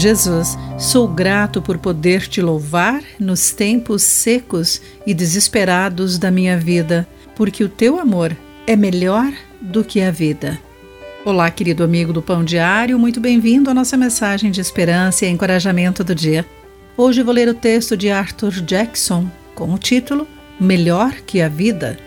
Jesus, sou grato por poder te louvar nos tempos secos e desesperados da minha vida, porque o teu amor é melhor do que a vida. Olá, querido amigo do Pão Diário, muito bem-vindo à nossa mensagem de esperança e encorajamento do dia. Hoje vou ler o texto de Arthur Jackson com o título Melhor que a Vida.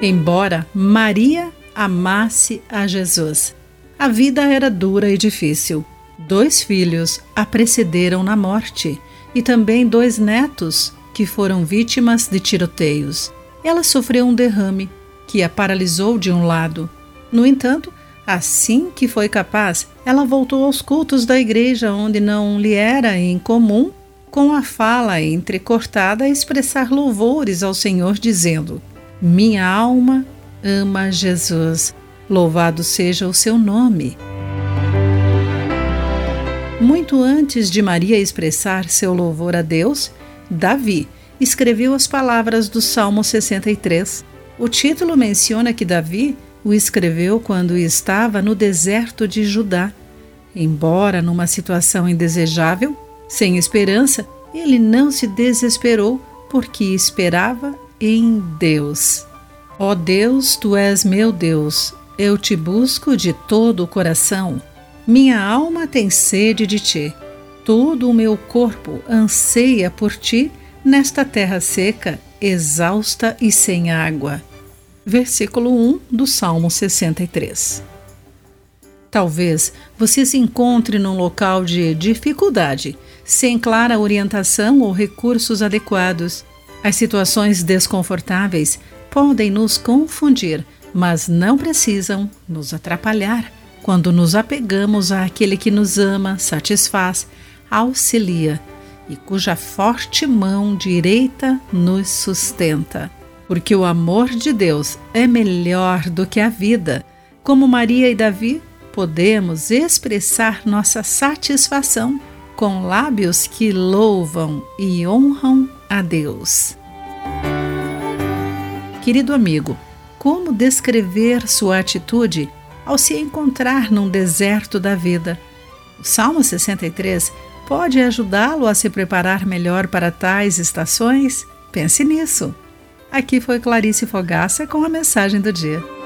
Embora Maria amasse a Jesus, a vida era dura e difícil. Dois filhos a precederam na morte e também dois netos que foram vítimas de tiroteios. Ela sofreu um derrame que a paralisou de um lado. No entanto, assim que foi capaz, ela voltou aos cultos da igreja, onde não lhe era incomum, com a fala entrecortada, expressar louvores ao Senhor, dizendo: Minha alma ama Jesus Louvado seja o seu nome. Muito antes de Maria expressar seu louvor a Deus, Davi escreveu as palavras do Salmo 63. O título menciona que Davi o escreveu quando estava no deserto de Judá. Embora numa situação indesejável, sem esperança, ele não se desesperou porque esperava em Deus. Ó oh Deus, tu és meu Deus, eu te busco de todo o coração. Minha alma tem sede de ti. Todo o meu corpo anseia por ti nesta terra seca, exausta e sem água. Versículo 1 do Salmo 63. Talvez você se encontre num local de dificuldade, sem clara orientação ou recursos adequados. As situações desconfortáveis podem nos confundir mas não precisam nos atrapalhar quando nos apegamos àquele que nos ama, satisfaz, auxilia e cuja forte mão direita nos sustenta. Porque o amor de Deus é melhor do que a vida. Como Maria e Davi, podemos expressar nossa satisfação com lábios que louvam e honram a Deus. Querido amigo, como descrever sua atitude ao se encontrar num deserto da vida. O Salmo 63 pode ajudá-lo a se preparar melhor para tais estações? Pense nisso. Aqui foi Clarice Fogaça com a mensagem do dia.